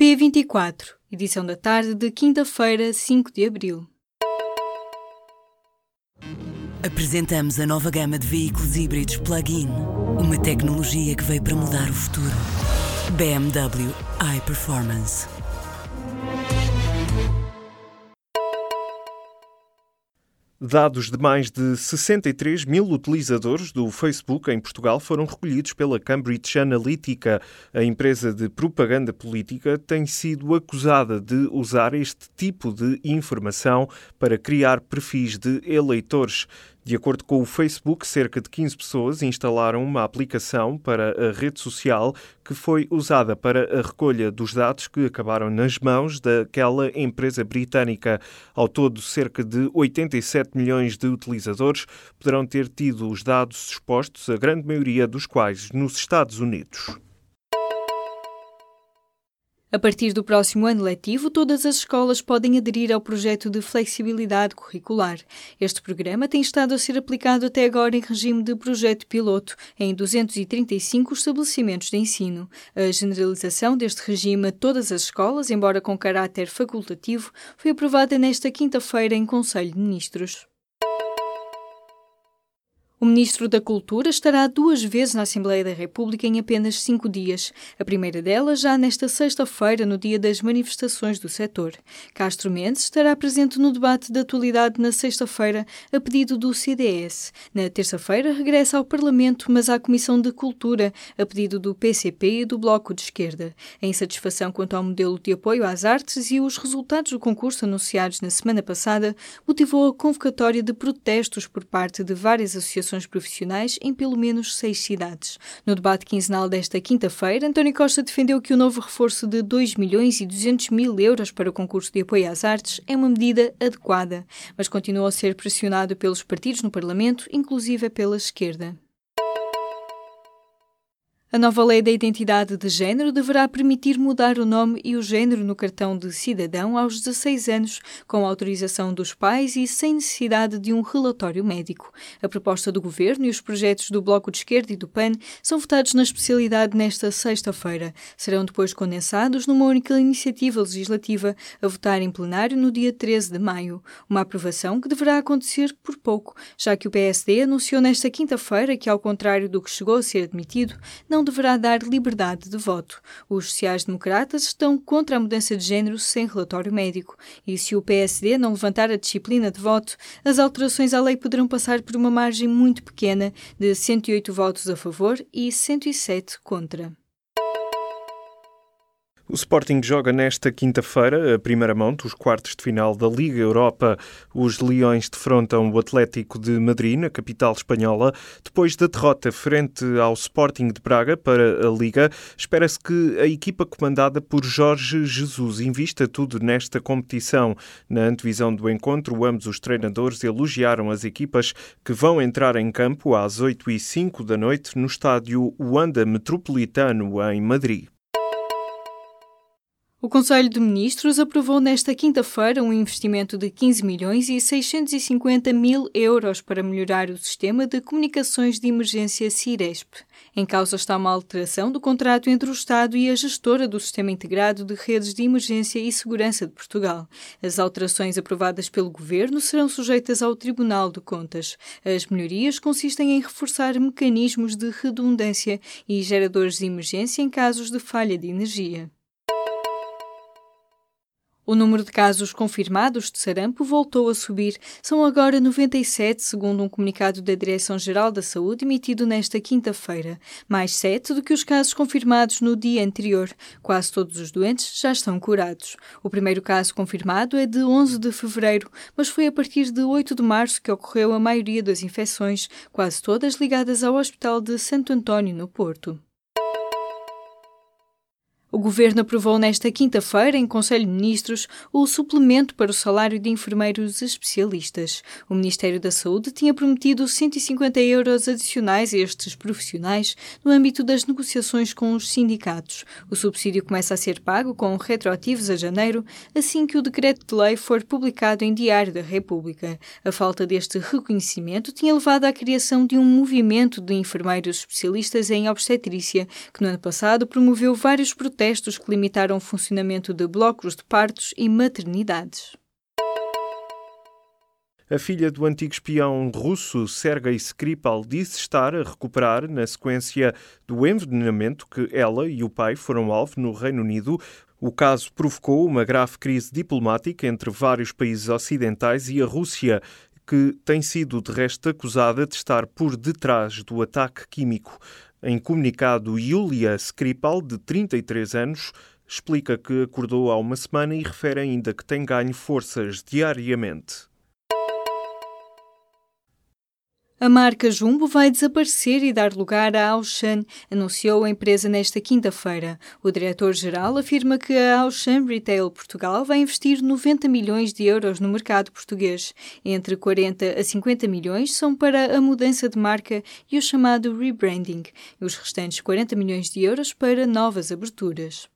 P24, edição da tarde de quinta-feira, 5 de abril. Apresentamos a nova gama de veículos híbridos plug-in. Uma tecnologia que veio para mudar o futuro. BMW iPerformance. Dados de mais de 63 mil utilizadores do Facebook em Portugal foram recolhidos pela Cambridge Analytica. A empresa de propaganda política tem sido acusada de usar este tipo de informação para criar perfis de eleitores. De acordo com o Facebook, cerca de 15 pessoas instalaram uma aplicação para a rede social que foi usada para a recolha dos dados que acabaram nas mãos daquela empresa britânica. Ao todo, cerca de 87 milhões de utilizadores poderão ter tido os dados expostos, a grande maioria dos quais nos Estados Unidos. A partir do próximo ano letivo, todas as escolas podem aderir ao projeto de flexibilidade curricular. Este programa tem estado a ser aplicado até agora em regime de projeto piloto em 235 estabelecimentos de ensino. A generalização deste regime a todas as escolas, embora com caráter facultativo, foi aprovada nesta quinta-feira em Conselho de Ministros. O Ministro da Cultura estará duas vezes na Assembleia da República em apenas cinco dias. A primeira delas já nesta sexta-feira, no dia das manifestações do setor. Castro Mendes estará presente no debate da atualidade na sexta-feira, a pedido do CDS. Na terça-feira, regressa ao Parlamento, mas à Comissão de Cultura, a pedido do PCP e do Bloco de Esquerda. A insatisfação quanto ao modelo de apoio às artes e os resultados do concurso anunciados na semana passada motivou a convocatória de protestos por parte de várias associações associações profissionais em pelo menos seis cidades. No debate quinzenal desta quinta-feira, António Costa defendeu que o novo reforço de 2 milhões e 200 mil euros para o concurso de apoio às artes é uma medida adequada, mas continuou a ser pressionado pelos partidos no Parlamento, inclusive pela esquerda. A nova lei da identidade de género deverá permitir mudar o nome e o género no cartão de cidadão aos 16 anos, com autorização dos pais e sem necessidade de um relatório médico. A proposta do governo e os projetos do Bloco de Esquerda e do PAN são votados na especialidade nesta sexta-feira. Serão depois condensados numa única iniciativa legislativa a votar em plenário no dia 13 de maio. Uma aprovação que deverá acontecer por pouco, já que o PSD anunciou nesta quinta-feira que, ao contrário do que chegou a ser admitido, não não deverá dar liberdade de voto. Os sociais-democratas estão contra a mudança de género sem relatório médico. E se o PSD não levantar a disciplina de voto, as alterações à lei poderão passar por uma margem muito pequena de 108 votos a favor e 107 contra. O Sporting joga nesta quinta-feira a primeira mão dos quartos de final da Liga Europa. Os Leões defrontam o Atlético de Madrid, na capital espanhola. Depois da derrota frente ao Sporting de Braga para a Liga, espera-se que a equipa comandada por Jorge Jesus invista tudo nesta competição. Na antevisão do encontro, ambos os treinadores elogiaram as equipas que vão entrar em campo às 8 e 5 da noite no estádio Wanda Metropolitano, em Madrid. O Conselho de Ministros aprovou nesta quinta-feira um investimento de 15 milhões e 650 mil euros para melhorar o sistema de comunicações de emergência CIRESP. Em causa está uma alteração do contrato entre o Estado e a gestora do Sistema Integrado de Redes de Emergência e Segurança de Portugal. As alterações aprovadas pelo Governo serão sujeitas ao Tribunal de Contas. As melhorias consistem em reforçar mecanismos de redundância e geradores de emergência em casos de falha de energia. O número de casos confirmados de sarampo voltou a subir. São agora 97, segundo um comunicado da Direção-Geral da Saúde emitido nesta quinta-feira, mais 7 do que os casos confirmados no dia anterior. Quase todos os doentes já estão curados. O primeiro caso confirmado é de 11 de fevereiro, mas foi a partir de 8 de março que ocorreu a maioria das infecções, quase todas ligadas ao Hospital de Santo António, no Porto. O Governo aprovou nesta quinta-feira, em Conselho de Ministros, o suplemento para o salário de enfermeiros especialistas. O Ministério da Saúde tinha prometido 150 euros adicionais a estes profissionais no âmbito das negociações com os sindicatos. O subsídio começa a ser pago com retroativos a janeiro, assim que o decreto de lei for publicado em Diário da República. A falta deste reconhecimento tinha levado à criação de um movimento de enfermeiros especialistas em obstetrícia, que no ano passado promoveu vários protestos protestos que limitaram o funcionamento de blocos de partos e maternidades. A filha do antigo espião russo Sergei Skripal disse estar a recuperar na sequência do envenenamento que ela e o pai foram alvo no Reino Unido. O caso provocou uma grave crise diplomática entre vários países ocidentais e a Rússia, que tem sido de resto acusada de estar por detrás do ataque químico. Em comunicado, Yulia Skripal, de 33 anos, explica que acordou há uma semana e refere ainda que tem ganho forças diariamente. A marca Jumbo vai desaparecer e dar lugar à Auchan, anunciou a empresa nesta quinta-feira. O diretor-geral afirma que a Auchan Retail Portugal vai investir 90 milhões de euros no mercado português. Entre 40 a 50 milhões são para a mudança de marca e o chamado rebranding, e os restantes 40 milhões de euros para novas aberturas.